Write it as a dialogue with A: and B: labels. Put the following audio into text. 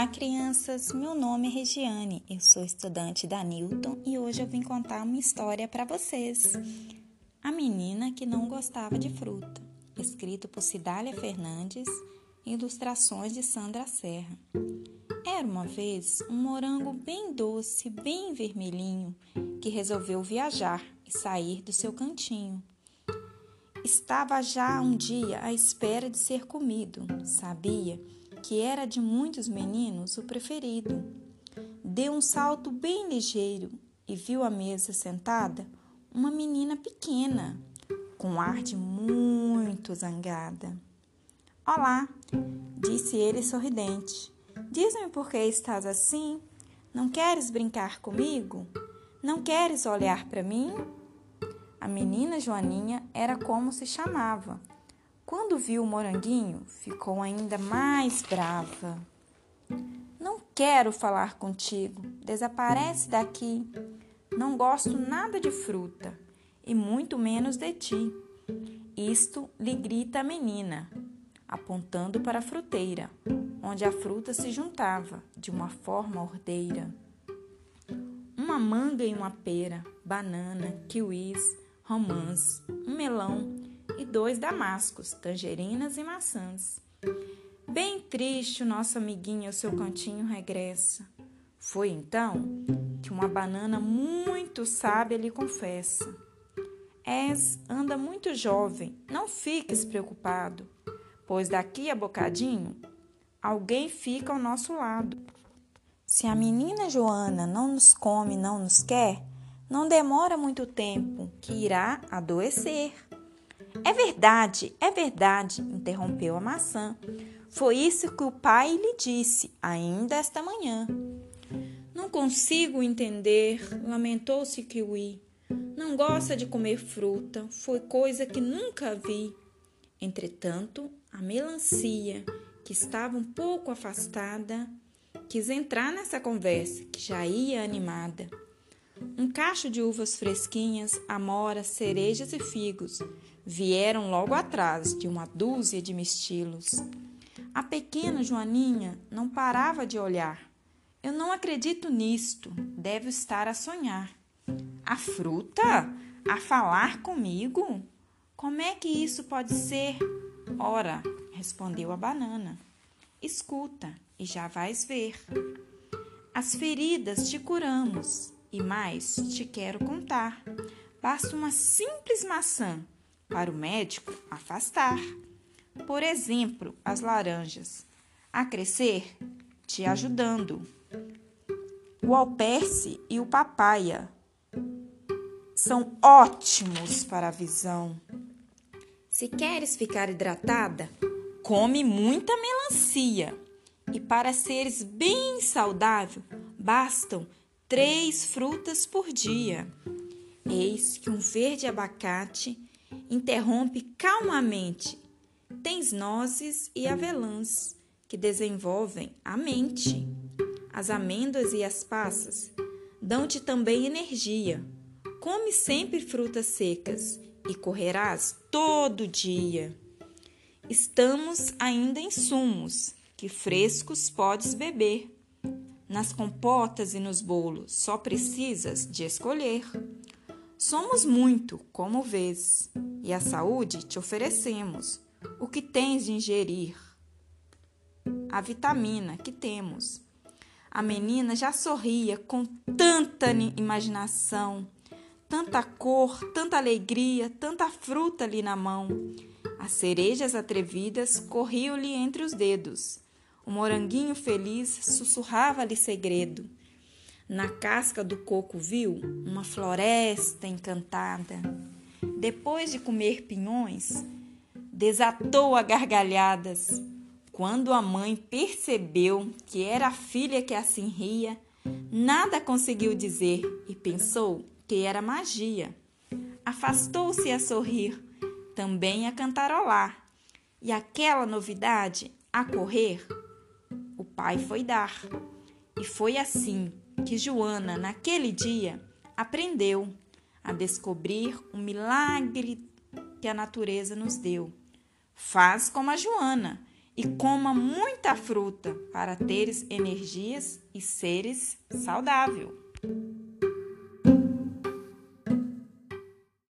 A: Olá, crianças! Meu nome é Regiane, eu sou estudante da Newton e hoje eu vim contar uma história para vocês. A menina que não gostava de fruta, escrito por Cidália Fernandes, ilustrações de Sandra Serra. Era uma vez um morango bem doce, bem vermelhinho, que resolveu viajar e sair do seu cantinho. Estava já um dia à espera de ser comido, sabia que era de muitos meninos o preferido. Deu um salto bem ligeiro e viu à mesa sentada uma menina pequena, com ar de muito zangada. Olá, disse ele sorridente. Diz-me por que estás assim? Não queres brincar comigo? Não queres olhar para mim? A menina Joaninha era como se chamava quando viu o moranguinho, ficou ainda mais brava. Não quero falar contigo, desaparece daqui. Não gosto nada de fruta, e muito menos de ti. Isto lhe grita a menina, apontando para a fruteira, onde a fruta se juntava de uma forma ordeira. Uma manga e uma pera, banana, kiwis, romãs, um melão, e dois damascos, tangerinas e maçãs. Bem triste o nosso amiguinho ao seu cantinho regressa. Foi então que uma banana muito sábia lhe confessa: És, anda muito jovem, não fiques preocupado, pois daqui a bocadinho alguém fica ao nosso lado. Se a menina Joana não nos come, não nos quer, não demora muito tempo que irá adoecer. É verdade, é verdade, interrompeu a maçã. Foi isso que o pai lhe disse ainda esta manhã. Não consigo entender, lamentou-se Kiwi. Não gosta de comer fruta, foi coisa que nunca vi. Entretanto, a melancia, que estava um pouco afastada, quis entrar nessa conversa, que já ia animada. Um cacho de uvas fresquinhas, amoras, cerejas e figos vieram logo atrás de uma dúzia de mistilos. A pequena Joaninha não parava de olhar. Eu não acredito nisto, devo estar a sonhar. A fruta? A falar comigo? Como é que isso pode ser? Ora, respondeu a banana. Escuta e já vais ver. As feridas te curamos e mais te quero contar. Basta uma simples maçã para o médico afastar. Por exemplo, as laranjas a crescer, te ajudando. O alperce e o papaya são ótimos para a visão. Se queres ficar hidratada, come muita melancia. E para seres bem saudável, bastam três frutas por dia. Eis que um verde abacate interrompe calmamente. Tens nozes e avelãs que desenvolvem a mente. As amêndoas e as passas dão-te também energia. Come sempre frutas secas e correrás todo dia. Estamos ainda em sumos, que frescos podes beber. Nas compotas e nos bolos só precisas de escolher. Somos muito, como vês, e a saúde te oferecemos. O que tens de ingerir? A vitamina que temos. A menina já sorria com tanta imaginação, tanta cor, tanta alegria, tanta fruta ali na mão. As cerejas atrevidas corriam-lhe entre os dedos o moranguinho feliz sussurrava-lhe segredo. Na casca do coco viu uma floresta encantada. Depois de comer pinhões, desatou a gargalhadas. Quando a mãe percebeu que era a filha que assim ria, nada conseguiu dizer e pensou que era magia. Afastou-se a sorrir, também a cantarolar, e aquela novidade a correr pai foi dar. E foi assim que Joana, naquele dia, aprendeu a descobrir o milagre que a natureza nos deu. Faz como a Joana e coma muita fruta para teres energias e seres saudável.